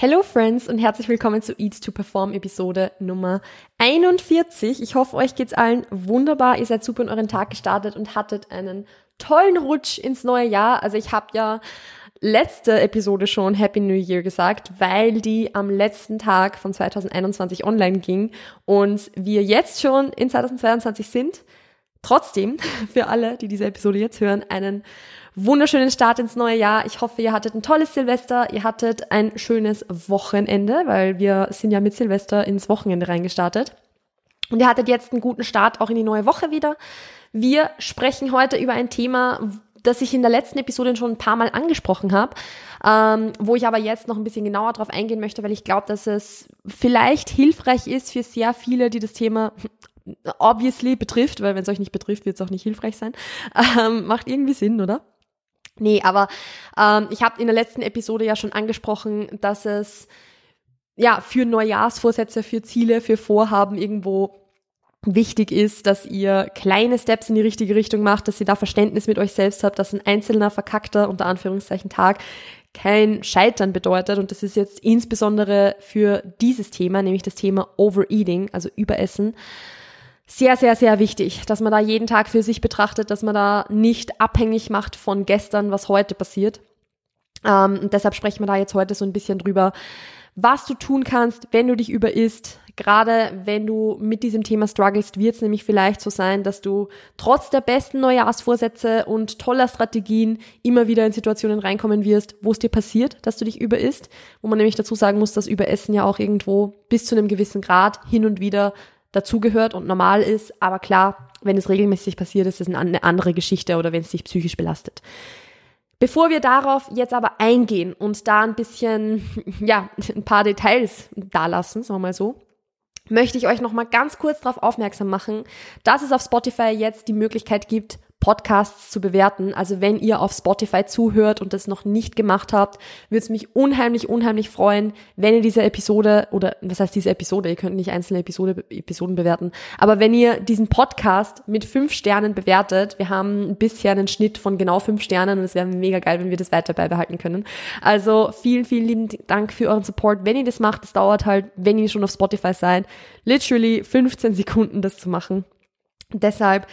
Hello Friends und herzlich willkommen zu Eat to Perform Episode Nummer 41. Ich hoffe, euch geht's allen wunderbar. Ihr seid super in euren Tag gestartet und hattet einen tollen Rutsch ins neue Jahr. Also ich habe ja letzte Episode schon Happy New Year gesagt, weil die am letzten Tag von 2021 online ging und wir jetzt schon in 2022 sind. Trotzdem, für alle, die diese Episode jetzt hören, einen wunderschönen Start ins neue Jahr. Ich hoffe, ihr hattet ein tolles Silvester, ihr hattet ein schönes Wochenende, weil wir sind ja mit Silvester ins Wochenende reingestartet. Und ihr hattet jetzt einen guten Start auch in die neue Woche wieder. Wir sprechen heute über ein Thema, das ich in der letzten Episode schon ein paar Mal angesprochen habe, ähm, wo ich aber jetzt noch ein bisschen genauer drauf eingehen möchte, weil ich glaube, dass es vielleicht hilfreich ist für sehr viele, die das Thema obviously betrifft, weil wenn es euch nicht betrifft, wird es auch nicht hilfreich sein. Ähm, macht irgendwie Sinn, oder? Nee, aber ähm, ich habe in der letzten Episode ja schon angesprochen, dass es ja für Neujahrsvorsätze, für Ziele, für Vorhaben irgendwo wichtig ist, dass ihr kleine Steps in die richtige Richtung macht, dass ihr da Verständnis mit euch selbst habt, dass ein einzelner verkackter, unter Anführungszeichen, Tag kein Scheitern bedeutet. Und das ist jetzt insbesondere für dieses Thema, nämlich das Thema Overeating, also Überessen, sehr, sehr, sehr wichtig, dass man da jeden Tag für sich betrachtet, dass man da nicht abhängig macht von gestern, was heute passiert. Ähm, und deshalb sprechen wir da jetzt heute so ein bisschen drüber, was du tun kannst, wenn du dich überisst. Gerade wenn du mit diesem Thema strugglest, wird es nämlich vielleicht so sein, dass du trotz der besten Neujahrsvorsätze und toller Strategien immer wieder in Situationen reinkommen wirst, wo es dir passiert, dass du dich überisst. Wo man nämlich dazu sagen muss, dass Überessen ja auch irgendwo bis zu einem gewissen Grad hin und wieder dazugehört und normal ist. Aber klar, wenn es regelmäßig passiert, ist es eine andere Geschichte oder wenn es dich psychisch belastet. Bevor wir darauf jetzt aber eingehen und da ein bisschen, ja, ein paar Details da lassen, sagen wir mal so, möchte ich euch noch mal ganz kurz darauf aufmerksam machen, dass es auf Spotify jetzt die Möglichkeit gibt, Podcasts zu bewerten. Also wenn ihr auf Spotify zuhört und das noch nicht gemacht habt, würde es mich unheimlich, unheimlich freuen, wenn ihr diese Episode oder was heißt diese Episode, ihr könnt nicht einzelne Episode, Episoden bewerten, aber wenn ihr diesen Podcast mit fünf Sternen bewertet, wir haben bisher einen Schnitt von genau fünf Sternen und es wäre mega geil, wenn wir das weiter beibehalten können. Also vielen, vielen lieben Dank für euren Support. Wenn ihr das macht, das dauert halt, wenn ihr schon auf Spotify seid, literally 15 Sekunden das zu machen. Deshalb,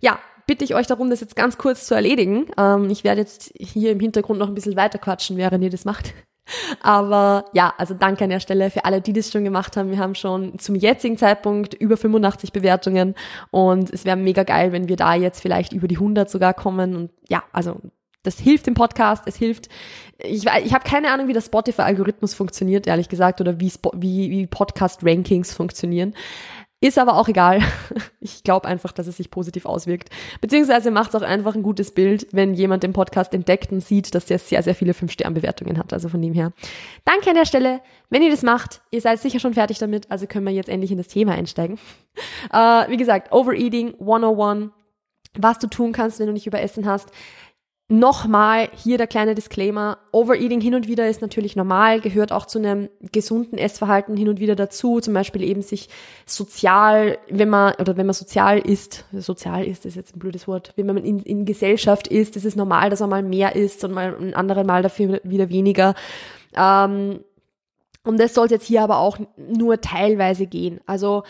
ja, bitte ich euch darum, das jetzt ganz kurz zu erledigen. Ähm, ich werde jetzt hier im Hintergrund noch ein bisschen weiter quatschen, während ihr das macht. Aber ja, also danke an der Stelle für alle, die das schon gemacht haben. Wir haben schon zum jetzigen Zeitpunkt über 85 Bewertungen und es wäre mega geil, wenn wir da jetzt vielleicht über die 100 sogar kommen. Und ja, also das hilft dem Podcast, es hilft. Ich, ich habe keine Ahnung, wie der Spotify-Algorithmus funktioniert, ehrlich gesagt, oder wie, wie, wie Podcast-Rankings funktionieren. Ist aber auch egal. Ich glaube einfach, dass es sich positiv auswirkt. Beziehungsweise macht es auch einfach ein gutes Bild, wenn jemand den Podcast entdeckt und sieht, dass der sehr, sehr viele 5-Stern-Bewertungen hat. Also von dem her. Danke an der Stelle. Wenn ihr das macht, ihr seid sicher schon fertig damit, also können wir jetzt endlich in das Thema einsteigen. Uh, wie gesagt, Overeating 101. Was du tun kannst, wenn du nicht überessen hast. Nochmal hier der kleine Disclaimer. Overeating hin und wieder ist natürlich normal, gehört auch zu einem gesunden Essverhalten hin und wieder dazu. Zum Beispiel eben sich sozial, wenn man, oder wenn man sozial ist, sozial ist, ist jetzt ein blödes Wort, wenn man in, in Gesellschaft ist, ist es normal, dass man mal mehr isst und mal ein anderes Mal dafür wieder weniger. Ähm, und das soll es jetzt hier aber auch nur teilweise gehen. Also,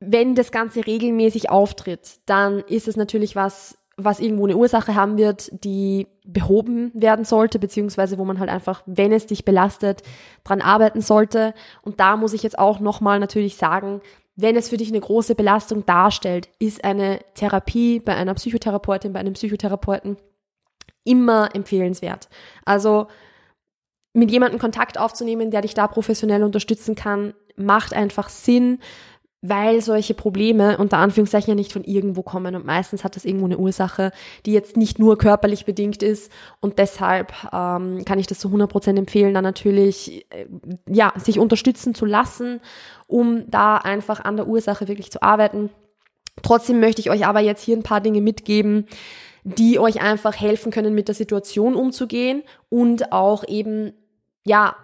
wenn das Ganze regelmäßig auftritt, dann ist es natürlich was, was irgendwo eine Ursache haben wird, die behoben werden sollte, beziehungsweise wo man halt einfach, wenn es dich belastet, dran arbeiten sollte. Und da muss ich jetzt auch nochmal natürlich sagen, wenn es für dich eine große Belastung darstellt, ist eine Therapie bei einer Psychotherapeutin, bei einem Psychotherapeuten immer empfehlenswert. Also mit jemandem Kontakt aufzunehmen, der dich da professionell unterstützen kann, macht einfach Sinn weil solche Probleme unter Anführungszeichen ja nicht von irgendwo kommen und meistens hat das irgendwo eine Ursache, die jetzt nicht nur körperlich bedingt ist und deshalb ähm, kann ich das zu 100% empfehlen, dann natürlich äh, ja sich unterstützen zu lassen, um da einfach an der Ursache wirklich zu arbeiten. Trotzdem möchte ich euch aber jetzt hier ein paar Dinge mitgeben, die euch einfach helfen können, mit der Situation umzugehen und auch eben ja,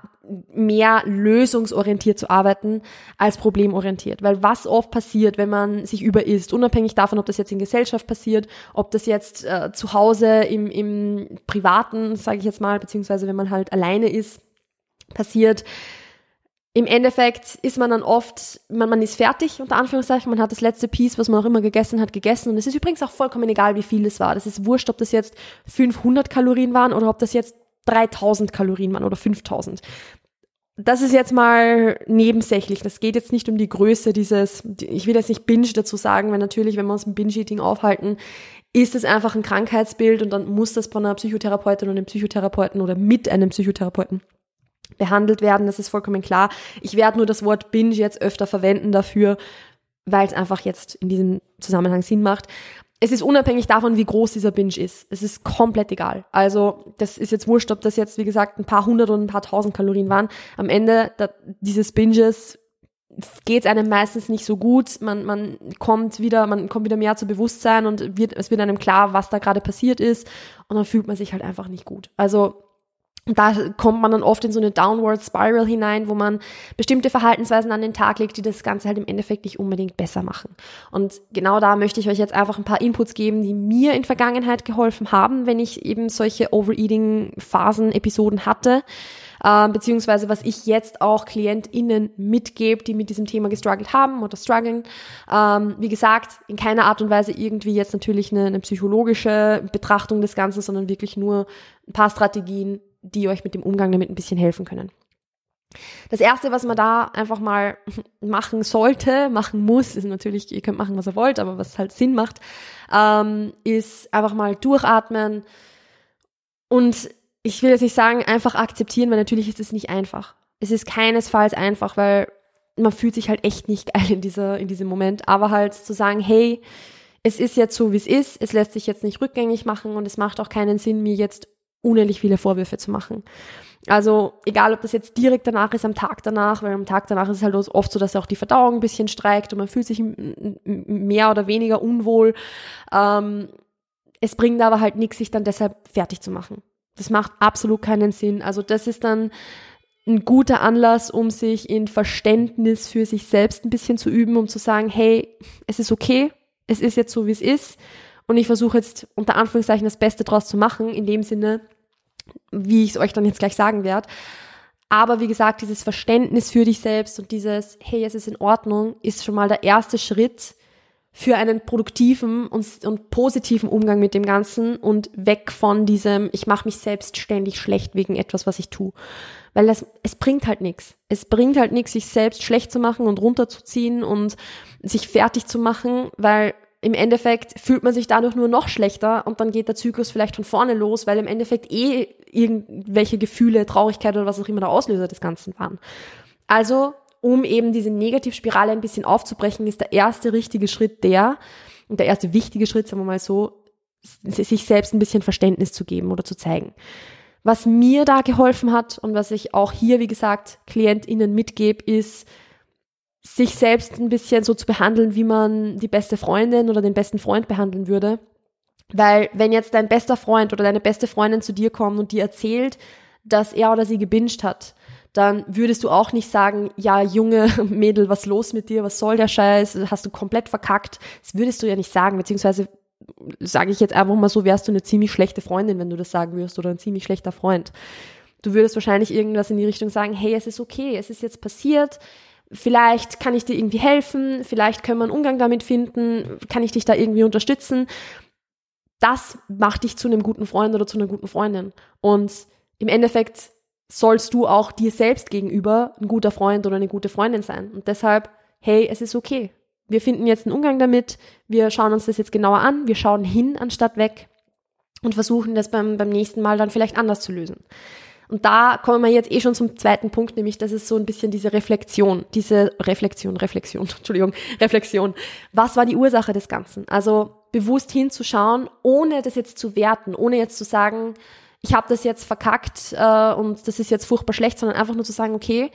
mehr lösungsorientiert zu arbeiten als problemorientiert. Weil was oft passiert, wenn man sich überisst, unabhängig davon, ob das jetzt in Gesellschaft passiert, ob das jetzt äh, zu Hause im, im Privaten, sage ich jetzt mal, beziehungsweise wenn man halt alleine ist, passiert. Im Endeffekt ist man dann oft, man, man ist fertig, unter Anführungszeichen, man hat das letzte Piece, was man auch immer gegessen hat, gegessen. Und es ist übrigens auch vollkommen egal, wie viel es war. Das ist wurscht, ob das jetzt 500 Kalorien waren oder ob das jetzt 3000 Kalorien waren oder 5000 das ist jetzt mal nebensächlich. Das geht jetzt nicht um die Größe dieses, ich will jetzt nicht Binge dazu sagen, weil natürlich, wenn wir uns im Binge-Eating aufhalten, ist es einfach ein Krankheitsbild und dann muss das von einer Psychotherapeutin oder einem Psychotherapeuten oder mit einem Psychotherapeuten behandelt werden. Das ist vollkommen klar. Ich werde nur das Wort Binge jetzt öfter verwenden dafür, weil es einfach jetzt in diesem Zusammenhang Sinn macht es ist unabhängig davon, wie groß dieser Binge ist. Es ist komplett egal. Also das ist jetzt wurscht, ob das jetzt, wie gesagt, ein paar hundert und ein paar tausend Kalorien waren. Am Ende da, dieses Binges geht es einem meistens nicht so gut. Man, man kommt wieder, man kommt wieder mehr zu Bewusstsein und wird, es wird einem klar, was da gerade passiert ist. Und dann fühlt man sich halt einfach nicht gut. Also da kommt man dann oft in so eine Downward Spiral hinein, wo man bestimmte Verhaltensweisen an den Tag legt, die das Ganze halt im Endeffekt nicht unbedingt besser machen. Und genau da möchte ich euch jetzt einfach ein paar Inputs geben, die mir in Vergangenheit geholfen haben, wenn ich eben solche Overeating-Phasen, Episoden hatte. Äh, beziehungsweise was ich jetzt auch KlientInnen mitgebe, die mit diesem Thema gestruggelt haben oder strugglen. Ähm, wie gesagt, in keiner Art und Weise irgendwie jetzt natürlich eine, eine psychologische Betrachtung des Ganzen, sondern wirklich nur ein paar Strategien, die euch mit dem Umgang damit ein bisschen helfen können. Das erste, was man da einfach mal machen sollte, machen muss, ist natürlich, ihr könnt machen, was ihr wollt, aber was halt Sinn macht, ähm, ist einfach mal durchatmen und ich will jetzt nicht sagen, einfach akzeptieren, weil natürlich ist es nicht einfach. Es ist keinesfalls einfach, weil man fühlt sich halt echt nicht geil in dieser, in diesem Moment, aber halt zu sagen, hey, es ist jetzt so, wie es ist, es lässt sich jetzt nicht rückgängig machen und es macht auch keinen Sinn, mir jetzt unendlich viele Vorwürfe zu machen. Also egal, ob das jetzt direkt danach ist, am Tag danach, weil am Tag danach ist es halt oft so, dass auch die Verdauung ein bisschen streikt und man fühlt sich mehr oder weniger unwohl. Ähm, es bringt aber halt nichts, sich dann deshalb fertig zu machen. Das macht absolut keinen Sinn. Also das ist dann ein guter Anlass, um sich in Verständnis für sich selbst ein bisschen zu üben, um zu sagen, hey, es ist okay, es ist jetzt so, wie es ist. Und ich versuche jetzt unter Anführungszeichen das Beste draus zu machen, in dem Sinne, wie ich es euch dann jetzt gleich sagen werde. Aber wie gesagt, dieses Verständnis für dich selbst und dieses, hey, es ist in Ordnung, ist schon mal der erste Schritt für einen produktiven und, und positiven Umgang mit dem Ganzen und weg von diesem, ich mache mich selbst ständig schlecht wegen etwas, was ich tue. Weil das, es bringt halt nichts. Es bringt halt nichts, sich selbst schlecht zu machen und runterzuziehen und sich fertig zu machen, weil im Endeffekt fühlt man sich dadurch nur noch schlechter und dann geht der Zyklus vielleicht von vorne los, weil im Endeffekt eh irgendwelche Gefühle, Traurigkeit oder was auch immer der Auslöser des Ganzen waren. Also, um eben diese Negativspirale ein bisschen aufzubrechen, ist der erste richtige Schritt der, und der erste wichtige Schritt, sagen wir mal so, sich selbst ein bisschen Verständnis zu geben oder zu zeigen. Was mir da geholfen hat und was ich auch hier, wie gesagt, KlientInnen mitgebe, ist, sich selbst ein bisschen so zu behandeln, wie man die beste Freundin oder den besten Freund behandeln würde. Weil wenn jetzt dein bester Freund oder deine beste Freundin zu dir kommt und dir erzählt, dass er oder sie gebinged hat, dann würdest du auch nicht sagen, ja, junge Mädel, was los mit dir, was soll der Scheiß, hast du komplett verkackt. Das würdest du ja nicht sagen, beziehungsweise sage ich jetzt einfach mal so, wärst du eine ziemlich schlechte Freundin, wenn du das sagen würdest oder ein ziemlich schlechter Freund. Du würdest wahrscheinlich irgendwas in die Richtung sagen, hey, es ist okay, es ist jetzt passiert, Vielleicht kann ich dir irgendwie helfen, vielleicht können wir einen Umgang damit finden, kann ich dich da irgendwie unterstützen. Das macht dich zu einem guten Freund oder zu einer guten Freundin. Und im Endeffekt sollst du auch dir selbst gegenüber ein guter Freund oder eine gute Freundin sein. Und deshalb, hey, es ist okay. Wir finden jetzt einen Umgang damit, wir schauen uns das jetzt genauer an, wir schauen hin anstatt weg und versuchen das beim, beim nächsten Mal dann vielleicht anders zu lösen. Und da kommen wir jetzt eh schon zum zweiten Punkt, nämlich das ist so ein bisschen diese Reflexion, diese Reflexion, Reflexion, Entschuldigung, Reflexion. Was war die Ursache des Ganzen? Also bewusst hinzuschauen, ohne das jetzt zu werten, ohne jetzt zu sagen, ich habe das jetzt verkackt äh, und das ist jetzt furchtbar schlecht, sondern einfach nur zu sagen, okay,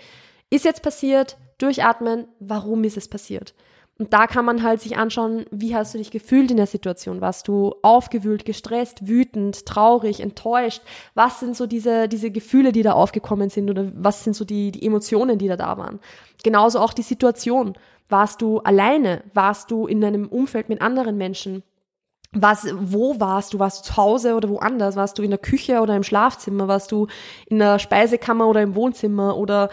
ist jetzt passiert, durchatmen, warum ist es passiert? Und da kann man halt sich anschauen, wie hast du dich gefühlt in der Situation? Warst du aufgewühlt, gestresst, wütend, traurig, enttäuscht? Was sind so diese, diese Gefühle, die da aufgekommen sind oder was sind so die, die Emotionen, die da da waren? Genauso auch die Situation. Warst du alleine? Warst du in einem Umfeld mit anderen Menschen? was, wo warst du? Warst du zu Hause oder woanders? Warst du in der Küche oder im Schlafzimmer? Warst du in der Speisekammer oder im Wohnzimmer oder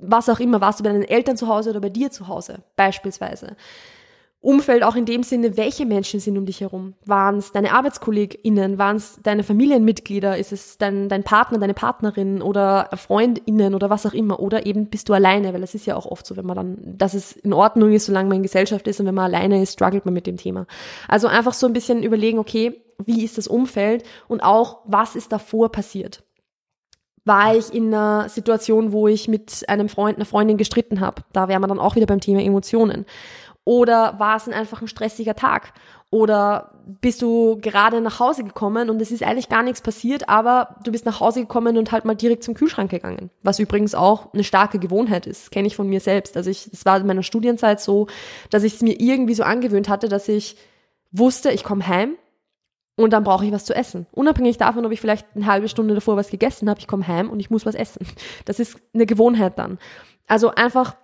was auch immer? Warst du bei deinen Eltern zu Hause oder bei dir zu Hause? Beispielsweise. Umfeld auch in dem Sinne, welche Menschen sind um dich herum? Waren es deine ArbeitskollegInnen? Waren es deine Familienmitglieder? Ist es dein, dein Partner, deine Partnerin oder FreundInnen oder was auch immer? Oder eben bist du alleine? Weil es ist ja auch oft so, wenn man dann, dass es in Ordnung ist, solange man in Gesellschaft ist und wenn man alleine ist, struggelt man mit dem Thema. Also einfach so ein bisschen überlegen, okay, wie ist das Umfeld und auch, was ist davor passiert? War ich in einer Situation, wo ich mit einem Freund, einer Freundin gestritten habe. Da wären wir dann auch wieder beim Thema Emotionen. Oder war es einfach ein stressiger Tag? Oder bist du gerade nach Hause gekommen und es ist eigentlich gar nichts passiert, aber du bist nach Hause gekommen und halt mal direkt zum Kühlschrank gegangen. Was übrigens auch eine starke Gewohnheit ist, kenne ich von mir selbst. Also ich, es war in meiner Studienzeit so, dass ich es mir irgendwie so angewöhnt hatte, dass ich wusste, ich komme heim und dann brauche ich was zu essen. Unabhängig davon, ob ich vielleicht eine halbe Stunde davor was gegessen habe, ich komme heim und ich muss was essen. Das ist eine Gewohnheit dann. Also einfach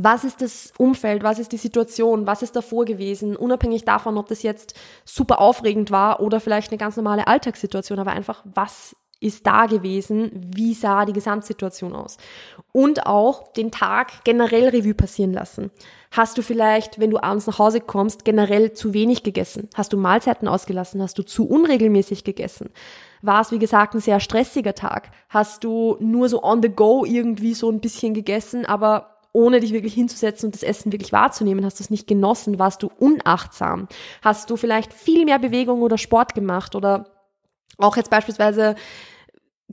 was ist das Umfeld, was ist die Situation, was ist davor gewesen, unabhängig davon, ob das jetzt super aufregend war oder vielleicht eine ganz normale Alltagssituation, aber einfach, was ist da gewesen, wie sah die Gesamtsituation aus. Und auch den Tag generell Revue passieren lassen. Hast du vielleicht, wenn du abends nach Hause kommst, generell zu wenig gegessen? Hast du Mahlzeiten ausgelassen? Hast du zu unregelmäßig gegessen? War es, wie gesagt, ein sehr stressiger Tag? Hast du nur so on the go irgendwie so ein bisschen gegessen, aber ohne dich wirklich hinzusetzen und das Essen wirklich wahrzunehmen? Hast du es nicht genossen? Warst du unachtsam? Hast du vielleicht viel mehr Bewegung oder Sport gemacht oder auch jetzt beispielsweise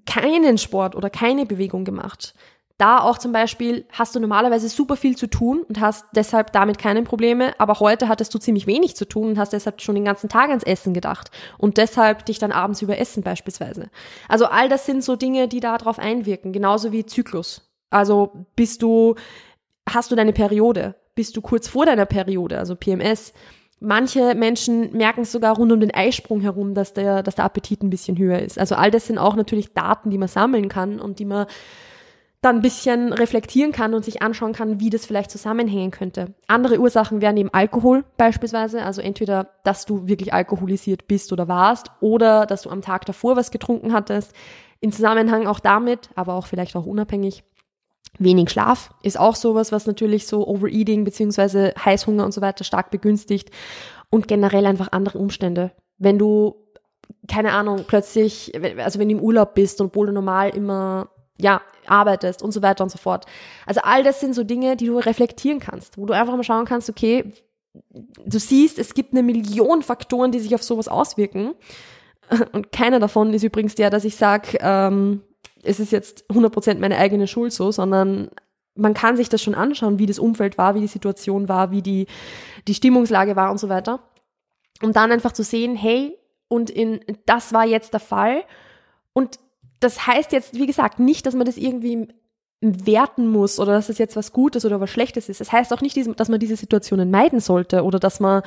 keinen Sport oder keine Bewegung gemacht? Da auch zum Beispiel hast du normalerweise super viel zu tun und hast deshalb damit keine Probleme, aber heute hattest du ziemlich wenig zu tun und hast deshalb schon den ganzen Tag ans Essen gedacht und deshalb dich dann abends überessen beispielsweise. Also all das sind so Dinge, die da drauf einwirken, genauso wie Zyklus. Also bist du hast du deine Periode? Bist du kurz vor deiner Periode, also PMS? Manche Menschen merken sogar rund um den Eisprung herum, dass der, dass der Appetit ein bisschen höher ist. Also all das sind auch natürlich Daten, die man sammeln kann und die man dann ein bisschen reflektieren kann und sich anschauen kann, wie das vielleicht zusammenhängen könnte. Andere Ursachen wären eben Alkohol beispielsweise, also entweder, dass du wirklich alkoholisiert bist oder warst oder dass du am Tag davor was getrunken hattest. In Zusammenhang auch damit, aber auch vielleicht auch unabhängig, Wenig Schlaf ist auch sowas, was natürlich so Overeating beziehungsweise Heißhunger und so weiter stark begünstigt und generell einfach andere Umstände. Wenn du, keine Ahnung, plötzlich, also wenn du im Urlaub bist und obwohl du normal immer, ja, arbeitest und so weiter und so fort. Also all das sind so Dinge, die du reflektieren kannst, wo du einfach mal schauen kannst, okay, du siehst, es gibt eine Million Faktoren, die sich auf sowas auswirken. Und keiner davon ist übrigens der, dass ich sage, ähm, es ist jetzt 100% meine eigene Schuld so, sondern man kann sich das schon anschauen, wie das Umfeld war, wie die Situation war, wie die, die Stimmungslage war und so weiter. Und dann einfach zu sehen, hey, und in, das war jetzt der Fall. Und das heißt jetzt, wie gesagt, nicht, dass man das irgendwie werten muss oder dass das jetzt was Gutes oder was Schlechtes ist. Das heißt auch nicht, dass man diese Situationen meiden sollte oder dass man,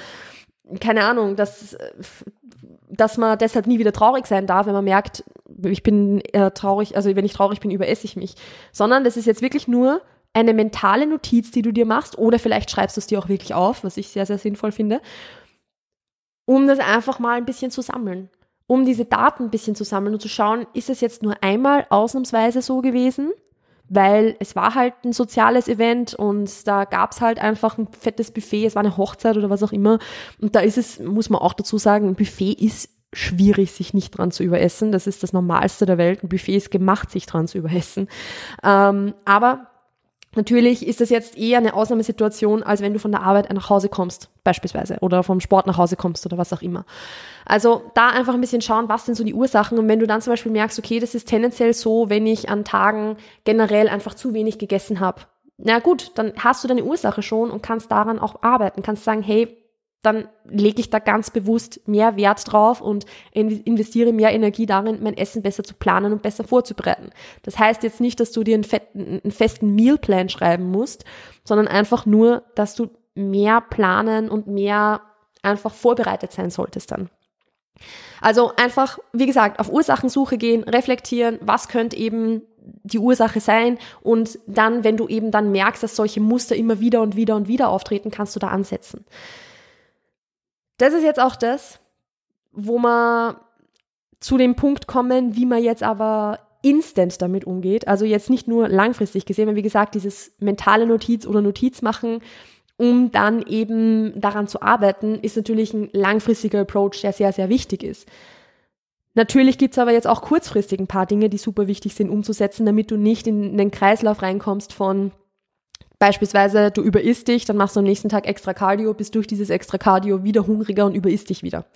keine Ahnung, dass, dass man deshalb nie wieder traurig sein darf, wenn man merkt, ich bin äh, traurig, also wenn ich traurig bin, überesse ich mich. Sondern das ist jetzt wirklich nur eine mentale Notiz, die du dir machst, oder vielleicht schreibst du es dir auch wirklich auf, was ich sehr, sehr sinnvoll finde, um das einfach mal ein bisschen zu sammeln. Um diese Daten ein bisschen zu sammeln und zu schauen, ist es jetzt nur einmal ausnahmsweise so gewesen? Weil es war halt ein soziales Event und da gab's halt einfach ein fettes Buffet, es war eine Hochzeit oder was auch immer. Und da ist es, muss man auch dazu sagen, ein Buffet ist schwierig, sich nicht dran zu überessen. Das ist das Normalste der Welt. Ein Buffet ist gemacht, sich dran zu überessen. Ähm, aber natürlich ist das jetzt eher eine Ausnahmesituation, als wenn du von der Arbeit nach Hause kommst, beispielsweise, oder vom Sport nach Hause kommst oder was auch immer. Also da einfach ein bisschen schauen, was sind so die Ursachen. Und wenn du dann zum Beispiel merkst, okay, das ist tendenziell so, wenn ich an Tagen generell einfach zu wenig gegessen habe. Na gut, dann hast du deine Ursache schon und kannst daran auch arbeiten. Kannst sagen, hey, dann lege ich da ganz bewusst mehr Wert drauf und investiere mehr Energie darin, mein Essen besser zu planen und besser vorzubereiten. Das heißt jetzt nicht, dass du dir einen, einen festen Mealplan schreiben musst, sondern einfach nur, dass du mehr planen und mehr einfach vorbereitet sein solltest dann. Also einfach, wie gesagt, auf Ursachensuche gehen, reflektieren, was könnte eben die Ursache sein und dann, wenn du eben dann merkst, dass solche Muster immer wieder und wieder und wieder auftreten, kannst du da ansetzen. Das ist jetzt auch das, wo wir zu dem Punkt kommen, wie man jetzt aber instant damit umgeht. Also jetzt nicht nur langfristig gesehen, weil wie gesagt, dieses mentale Notiz oder Notiz machen, um dann eben daran zu arbeiten, ist natürlich ein langfristiger Approach, der sehr, sehr wichtig ist. Natürlich gibt's aber jetzt auch kurzfristig ein paar Dinge, die super wichtig sind umzusetzen, damit du nicht in den Kreislauf reinkommst von beispielsweise du überisst dich, dann machst du am nächsten Tag extra Cardio, bist durch dieses extra Cardio wieder hungriger und überisst dich wieder.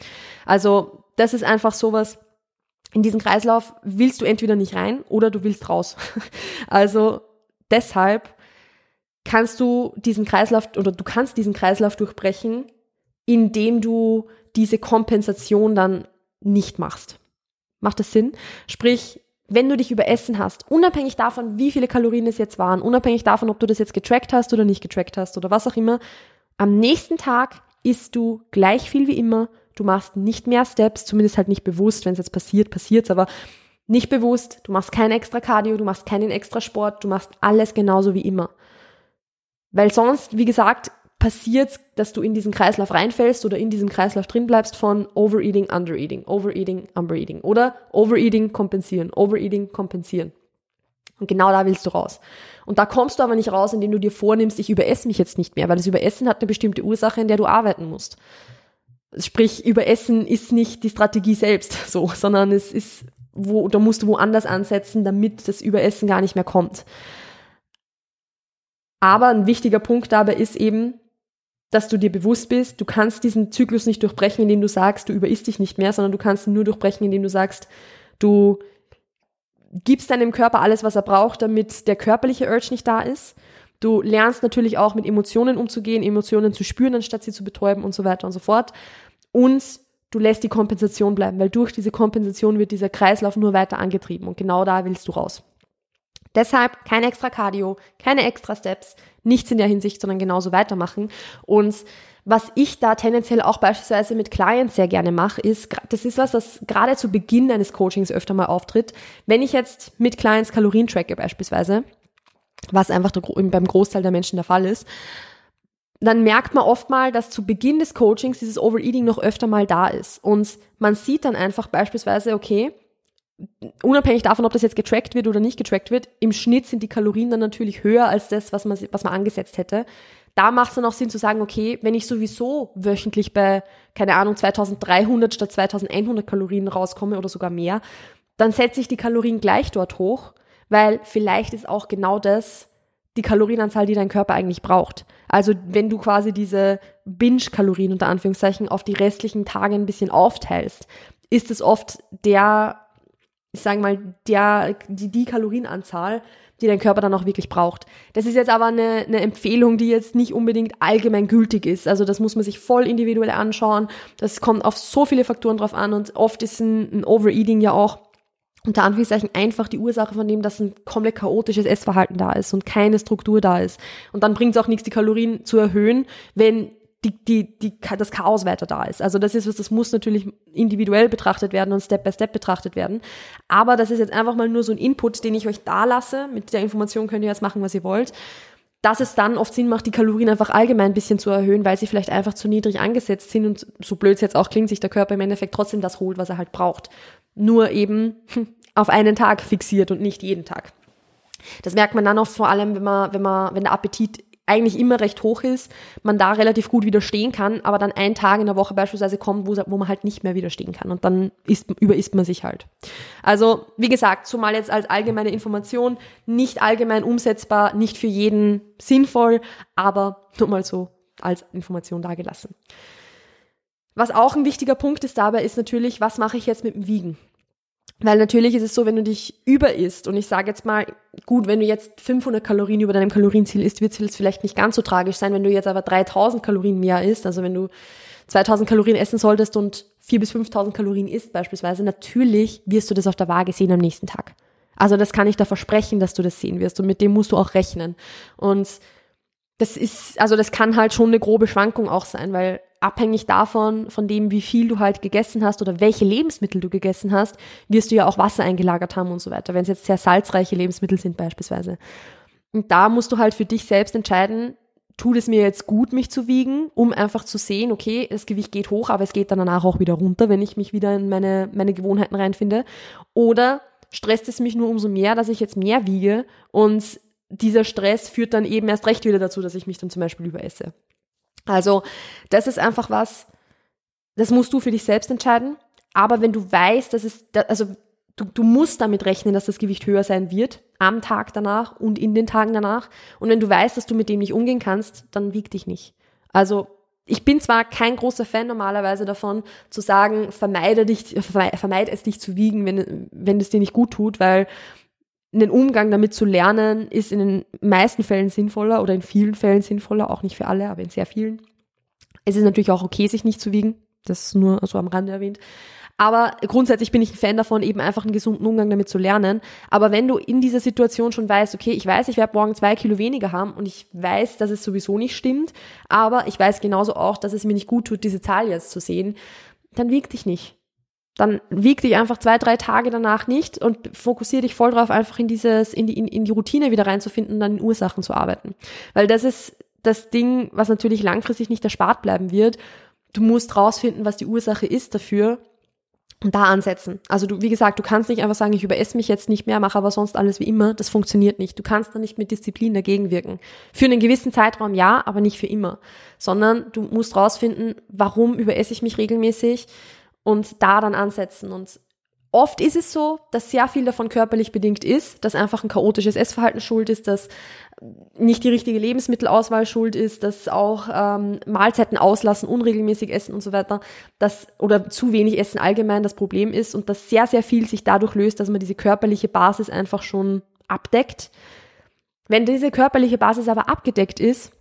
Also das ist einfach sowas, in diesen Kreislauf willst du entweder nicht rein oder du willst raus. Also deshalb kannst du diesen Kreislauf oder du kannst diesen Kreislauf durchbrechen, indem du diese Kompensation dann nicht machst. Macht das Sinn? Sprich, wenn du dich überessen hast, unabhängig davon, wie viele Kalorien es jetzt waren, unabhängig davon, ob du das jetzt getrackt hast oder nicht getrackt hast oder was auch immer, am nächsten Tag isst du gleich viel wie immer du machst nicht mehr Steps, zumindest halt nicht bewusst, wenn es jetzt passiert, passiert's, aber nicht bewusst, du machst kein extra Cardio, du machst keinen extra Sport, du machst alles genauso wie immer. Weil sonst, wie gesagt, passiert, dass du in diesen Kreislauf reinfällst oder in diesem Kreislauf drin bleibst von Overeating, Undereating, Overeating, Undereating oder Overeating kompensieren, Overeating kompensieren. Und genau da willst du raus. Und da kommst du aber nicht raus, indem du dir vornimmst, ich überesse mich jetzt nicht mehr, weil das Überessen hat eine bestimmte Ursache, in der du arbeiten musst. Sprich, überessen ist nicht die Strategie selbst so, sondern es ist, wo, da musst du woanders ansetzen, damit das Überessen gar nicht mehr kommt. Aber ein wichtiger Punkt dabei ist eben, dass du dir bewusst bist, du kannst diesen Zyklus nicht durchbrechen, indem du sagst, du überisst dich nicht mehr, sondern du kannst ihn nur durchbrechen, indem du sagst, du gibst deinem Körper alles, was er braucht, damit der körperliche Urge nicht da ist. Du lernst natürlich auch mit Emotionen umzugehen, Emotionen zu spüren, anstatt sie zu betäuben und so weiter und so fort. Und du lässt die Kompensation bleiben, weil durch diese Kompensation wird dieser Kreislauf nur weiter angetrieben und genau da willst du raus. Deshalb kein extra Cardio, keine extra Steps, nichts in der Hinsicht, sondern genauso weitermachen. Und was ich da tendenziell auch beispielsweise mit Clients sehr gerne mache, ist, das ist was, was gerade zu Beginn eines Coachings öfter mal auftritt. Wenn ich jetzt mit Clients Kalorien tracke beispielsweise, was einfach beim Großteil der Menschen der Fall ist, dann merkt man oft mal, dass zu Beginn des Coachings dieses Overeating noch öfter mal da ist. Und man sieht dann einfach beispielsweise, okay, unabhängig davon, ob das jetzt getrackt wird oder nicht getrackt wird, im Schnitt sind die Kalorien dann natürlich höher als das, was man, was man angesetzt hätte. Da macht es dann auch Sinn zu sagen, okay, wenn ich sowieso wöchentlich bei, keine Ahnung, 2300 statt 2100 Kalorien rauskomme oder sogar mehr, dann setze ich die Kalorien gleich dort hoch, weil vielleicht ist auch genau das die Kalorienanzahl, die dein Körper eigentlich braucht. Also wenn du quasi diese Binge-Kalorien unter Anführungszeichen auf die restlichen Tage ein bisschen aufteilst, ist es oft der, ich sage mal, der, die, die Kalorienanzahl, die dein Körper dann auch wirklich braucht. Das ist jetzt aber eine, eine Empfehlung, die jetzt nicht unbedingt allgemein gültig ist. Also das muss man sich voll individuell anschauen. Das kommt auf so viele Faktoren drauf an und oft ist ein, ein Overeating ja auch unter Anführungszeichen einfach die Ursache von dem, dass ein komplett chaotisches Essverhalten da ist und keine Struktur da ist. Und dann bringt es auch nichts, die Kalorien zu erhöhen, wenn die, die, die, das Chaos weiter da ist. Also das ist was, das muss natürlich individuell betrachtet werden und Step by Step betrachtet werden. Aber das ist jetzt einfach mal nur so ein Input, den ich euch da lasse. Mit der Information könnt ihr jetzt machen, was ihr wollt. Dass es dann oft Sinn macht, die Kalorien einfach allgemein ein bisschen zu erhöhen, weil sie vielleicht einfach zu niedrig angesetzt sind und so blöd es jetzt auch klingt, sich der Körper im Endeffekt trotzdem das holt, was er halt braucht nur eben auf einen Tag fixiert und nicht jeden Tag. Das merkt man dann auch vor allem, wenn man, wenn man, wenn der Appetit eigentlich immer recht hoch ist, man da relativ gut widerstehen kann, aber dann ein Tag in der Woche beispielsweise kommt, wo, wo man halt nicht mehr widerstehen kann und dann isst, überisst man sich halt. Also, wie gesagt, zumal jetzt als allgemeine Information, nicht allgemein umsetzbar, nicht für jeden sinnvoll, aber nur mal so als Information dargelassen. Was auch ein wichtiger Punkt ist dabei, ist natürlich, was mache ich jetzt mit dem Wiegen? Weil natürlich ist es so, wenn du dich über isst und ich sage jetzt mal, gut, wenn du jetzt 500 Kalorien über deinem Kalorienziel isst, wird es vielleicht nicht ganz so tragisch sein. Wenn du jetzt aber 3000 Kalorien mehr isst, also wenn du 2000 Kalorien essen solltest und 4 bis 5000 Kalorien isst beispielsweise, natürlich wirst du das auf der Waage sehen am nächsten Tag. Also das kann ich da versprechen, dass du das sehen wirst und mit dem musst du auch rechnen. Und das ist, also das kann halt schon eine grobe Schwankung auch sein, weil abhängig davon, von dem, wie viel du halt gegessen hast oder welche Lebensmittel du gegessen hast, wirst du ja auch Wasser eingelagert haben und so weiter, wenn es jetzt sehr salzreiche Lebensmittel sind beispielsweise. Und da musst du halt für dich selbst entscheiden, tut es mir jetzt gut, mich zu wiegen, um einfach zu sehen, okay, das Gewicht geht hoch, aber es geht dann danach auch wieder runter, wenn ich mich wieder in meine, meine Gewohnheiten reinfinde. Oder stresst es mich nur umso mehr, dass ich jetzt mehr wiege und dieser Stress führt dann eben erst recht wieder dazu, dass ich mich dann zum Beispiel überesse. Also das ist einfach was, das musst du für dich selbst entscheiden. Aber wenn du weißt, dass es, also du, du musst damit rechnen, dass das Gewicht höher sein wird am Tag danach und in den Tagen danach. Und wenn du weißt, dass du mit dem nicht umgehen kannst, dann wieg dich nicht. Also ich bin zwar kein großer Fan normalerweise davon, zu sagen, vermeide, dich, vermeide es dich zu wiegen, wenn, wenn es dir nicht gut tut, weil einen Umgang damit zu lernen, ist in den meisten Fällen sinnvoller oder in vielen Fällen sinnvoller, auch nicht für alle, aber in sehr vielen. Es ist natürlich auch okay, sich nicht zu wiegen. Das ist nur so am Rande erwähnt. Aber grundsätzlich bin ich ein Fan davon, eben einfach einen gesunden Umgang damit zu lernen. Aber wenn du in dieser Situation schon weißt, okay, ich weiß, ich werde morgen zwei Kilo weniger haben und ich weiß, dass es sowieso nicht stimmt, aber ich weiß genauso auch, dass es mir nicht gut tut, diese Zahl jetzt zu sehen, dann wieg dich nicht dann wieg dich einfach zwei, drei Tage danach nicht und fokussiere dich voll drauf, einfach in dieses, in die, in, in die Routine wieder reinzufinden und dann in Ursachen zu arbeiten. Weil das ist das Ding, was natürlich langfristig nicht erspart bleiben wird. Du musst rausfinden, was die Ursache ist dafür und da ansetzen. Also du, wie gesagt, du kannst nicht einfach sagen, ich überesse mich jetzt nicht mehr, mache aber sonst alles wie immer. Das funktioniert nicht. Du kannst da nicht mit Disziplin dagegen wirken. Für einen gewissen Zeitraum ja, aber nicht für immer. Sondern du musst rausfinden, warum überesse ich mich regelmäßig und da dann ansetzen. Und oft ist es so, dass sehr viel davon körperlich bedingt ist, dass einfach ein chaotisches Essverhalten schuld ist, dass nicht die richtige Lebensmittelauswahl schuld ist, dass auch ähm, Mahlzeiten auslassen, unregelmäßig essen und so weiter, dass oder zu wenig Essen allgemein das Problem ist und dass sehr, sehr viel sich dadurch löst, dass man diese körperliche Basis einfach schon abdeckt. Wenn diese körperliche Basis aber abgedeckt ist,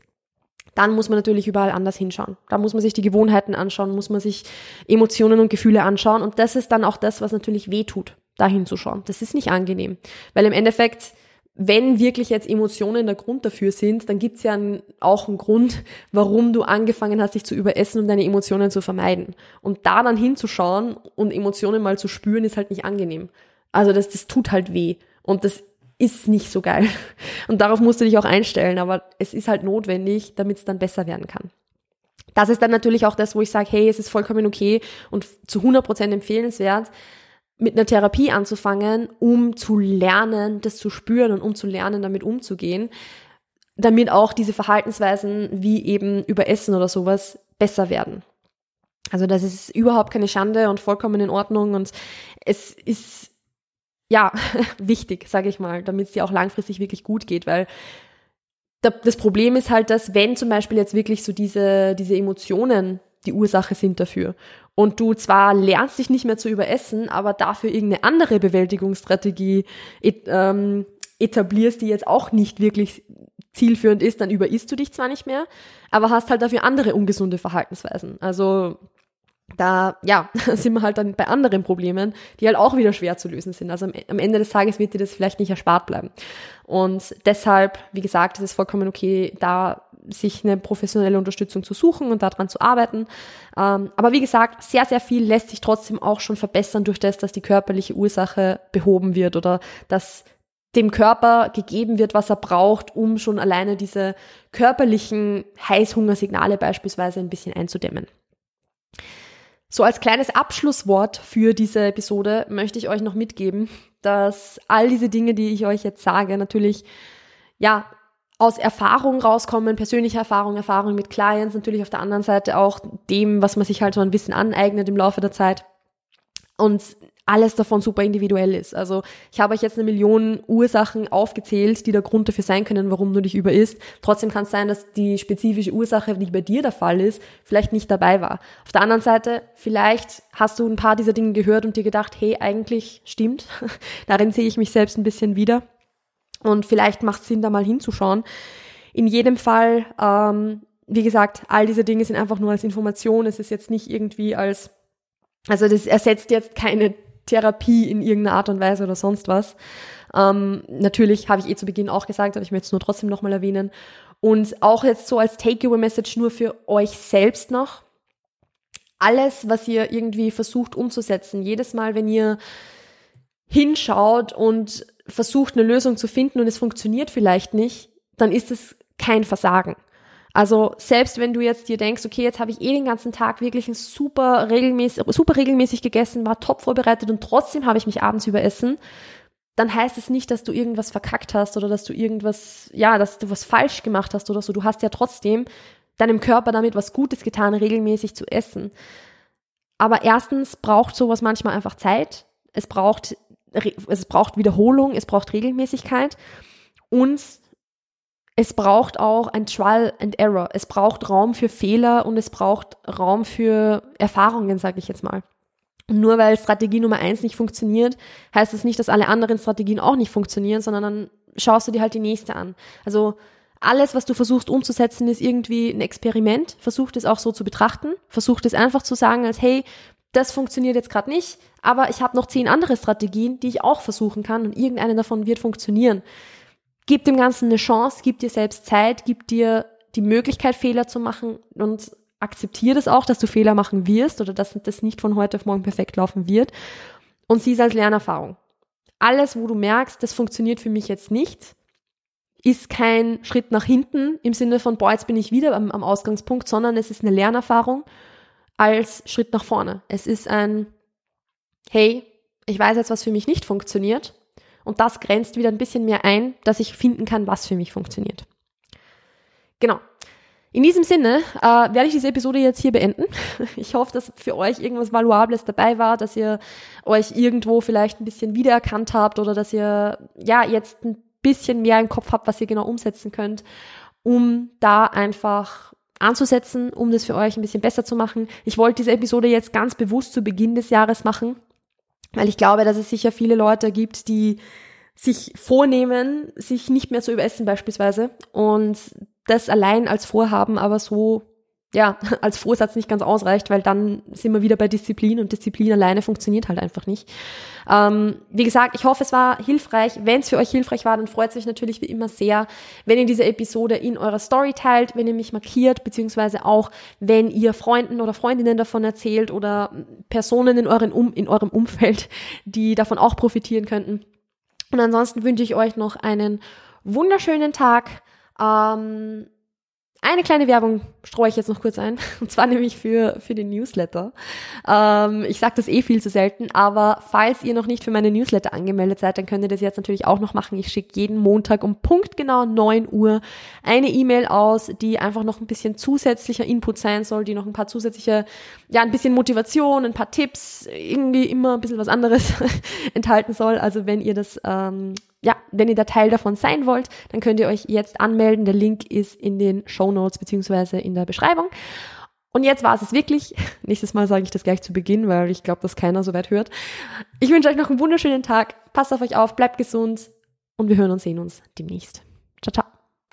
dann muss man natürlich überall anders hinschauen. Da muss man sich die Gewohnheiten anschauen, muss man sich Emotionen und Gefühle anschauen. Und das ist dann auch das, was natürlich weh tut, da hinzuschauen. Das ist nicht angenehm. Weil im Endeffekt, wenn wirklich jetzt Emotionen der Grund dafür sind, dann gibt's ja auch einen Grund, warum du angefangen hast, dich zu überessen und deine Emotionen zu vermeiden. Und da dann hinzuschauen und Emotionen mal zu spüren, ist halt nicht angenehm. Also das, das tut halt weh. Und das ist nicht so geil. Und darauf musst du dich auch einstellen, aber es ist halt notwendig, damit es dann besser werden kann. Das ist dann natürlich auch das, wo ich sage, hey, es ist vollkommen okay und zu 100% empfehlenswert, mit einer Therapie anzufangen, um zu lernen, das zu spüren und um zu lernen, damit umzugehen, damit auch diese Verhaltensweisen wie eben über Essen oder sowas besser werden. Also das ist überhaupt keine Schande und vollkommen in Ordnung und es ist ja, wichtig, sage ich mal, damit es dir auch langfristig wirklich gut geht, weil das Problem ist halt, dass wenn zum Beispiel jetzt wirklich so diese, diese Emotionen die Ursache sind dafür und du zwar lernst dich nicht mehr zu überessen, aber dafür irgendeine andere Bewältigungsstrategie ähm, etablierst, die jetzt auch nicht wirklich zielführend ist, dann überisst du dich zwar nicht mehr, aber hast halt dafür andere ungesunde Verhaltensweisen. Also da, ja, sind wir halt dann bei anderen Problemen, die halt auch wieder schwer zu lösen sind. Also am, Ende des Tages wird dir das vielleicht nicht erspart bleiben. Und deshalb, wie gesagt, ist es vollkommen okay, da sich eine professionelle Unterstützung zu suchen und daran zu arbeiten. Ähm, aber wie gesagt, sehr, sehr viel lässt sich trotzdem auch schon verbessern durch das, dass die körperliche Ursache behoben wird oder dass dem Körper gegeben wird, was er braucht, um schon alleine diese körperlichen Heißhungersignale beispielsweise ein bisschen einzudämmen. So als kleines Abschlusswort für diese Episode möchte ich euch noch mitgeben, dass all diese Dinge, die ich euch jetzt sage, natürlich, ja, aus Erfahrung rauskommen, persönliche Erfahrung, Erfahrung mit Clients, natürlich auf der anderen Seite auch dem, was man sich halt so ein Wissen aneignet im Laufe der Zeit. Und alles davon super individuell ist. Also ich habe euch jetzt eine Million Ursachen aufgezählt, die der Grund dafür sein können, warum du dich überisst. Trotzdem kann es sein, dass die spezifische Ursache, die bei dir der Fall ist, vielleicht nicht dabei war. Auf der anderen Seite, vielleicht hast du ein paar dieser Dinge gehört und dir gedacht, hey, eigentlich stimmt. Darin sehe ich mich selbst ein bisschen wieder. Und vielleicht macht es Sinn, da mal hinzuschauen. In jedem Fall, ähm, wie gesagt, all diese Dinge sind einfach nur als Information. Es ist jetzt nicht irgendwie als also das ersetzt jetzt keine Therapie in irgendeiner Art und Weise oder sonst was. Ähm, natürlich habe ich eh zu Beginn auch gesagt, aber ich möchte es nur trotzdem nochmal erwähnen. Und auch jetzt so als Takeaway-Message nur für euch selbst noch. Alles, was ihr irgendwie versucht umzusetzen, jedes Mal, wenn ihr hinschaut und versucht, eine Lösung zu finden und es funktioniert vielleicht nicht, dann ist es kein Versagen. Also selbst wenn du jetzt dir denkst, okay, jetzt habe ich eh den ganzen Tag wirklich ein super regelmäßig, super regelmäßig gegessen, war top vorbereitet und trotzdem habe ich mich abends überessen, dann heißt es nicht, dass du irgendwas verkackt hast oder dass du irgendwas, ja, dass du was falsch gemacht hast oder so. Du hast ja trotzdem deinem Körper damit was Gutes getan, regelmäßig zu essen. Aber erstens braucht sowas manchmal einfach Zeit. Es braucht, es braucht Wiederholung, es braucht Regelmäßigkeit und es braucht auch ein Trial and Error. Es braucht Raum für Fehler und es braucht Raum für Erfahrungen, sage ich jetzt mal. Und nur weil Strategie Nummer eins nicht funktioniert, heißt das nicht, dass alle anderen Strategien auch nicht funktionieren, sondern dann schaust du dir halt die nächste an. Also alles, was du versuchst umzusetzen, ist irgendwie ein Experiment. Versuch es auch so zu betrachten. Versuch es einfach zu sagen, als hey, das funktioniert jetzt gerade nicht, aber ich habe noch zehn andere Strategien, die ich auch versuchen kann und irgendeine davon wird funktionieren. Gib dem Ganzen eine Chance, gib dir selbst Zeit, gib dir die Möglichkeit, Fehler zu machen und akzeptiere das auch, dass du Fehler machen wirst oder dass das nicht von heute auf morgen perfekt laufen wird und sieh es als Lernerfahrung. Alles, wo du merkst, das funktioniert für mich jetzt nicht, ist kein Schritt nach hinten im Sinne von, boah, jetzt bin ich wieder am, am Ausgangspunkt, sondern es ist eine Lernerfahrung als Schritt nach vorne. Es ist ein, hey, ich weiß jetzt, was für mich nicht funktioniert und das grenzt wieder ein bisschen mehr ein, dass ich finden kann, was für mich funktioniert. Genau. In diesem Sinne äh, werde ich diese Episode jetzt hier beenden. Ich hoffe, dass für euch irgendwas Valuables dabei war, dass ihr euch irgendwo vielleicht ein bisschen wiedererkannt habt oder dass ihr ja jetzt ein bisschen mehr im Kopf habt, was ihr genau umsetzen könnt, um da einfach anzusetzen, um das für euch ein bisschen besser zu machen. Ich wollte diese Episode jetzt ganz bewusst zu Beginn des Jahres machen, weil ich glaube, dass es sicher viele Leute gibt, die sich vornehmen, sich nicht mehr zu überessen beispielsweise und das allein als Vorhaben aber so ja, als Vorsatz nicht ganz ausreicht, weil dann sind wir wieder bei Disziplin und Disziplin alleine funktioniert halt einfach nicht. Ähm, wie gesagt, ich hoffe, es war hilfreich. Wenn es für euch hilfreich war, dann freut es mich natürlich wie immer sehr, wenn ihr diese Episode in eurer Story teilt, wenn ihr mich markiert, beziehungsweise auch, wenn ihr Freunden oder Freundinnen davon erzählt oder Personen in, euren um in eurem Umfeld, die davon auch profitieren könnten. Und ansonsten wünsche ich euch noch einen wunderschönen Tag. Ähm, eine kleine Werbung streue ich jetzt noch kurz ein, und zwar nämlich für, für den Newsletter. Ähm, ich sage das eh viel zu selten, aber falls ihr noch nicht für meine Newsletter angemeldet seid, dann könnt ihr das jetzt natürlich auch noch machen. Ich schicke jeden Montag um punktgenau 9 Uhr eine E-Mail aus, die einfach noch ein bisschen zusätzlicher Input sein soll, die noch ein paar zusätzliche, ja, ein bisschen Motivation, ein paar Tipps, irgendwie immer ein bisschen was anderes enthalten soll. Also wenn ihr das ähm, ja, wenn ihr da Teil davon sein wollt, dann könnt ihr euch jetzt anmelden. Der Link ist in den Show Notes beziehungsweise in der Beschreibung. Und jetzt war es wirklich. Nächstes Mal sage ich das gleich zu Beginn, weil ich glaube, dass keiner so weit hört. Ich wünsche euch noch einen wunderschönen Tag. Passt auf euch auf, bleibt gesund und wir hören und sehen uns demnächst.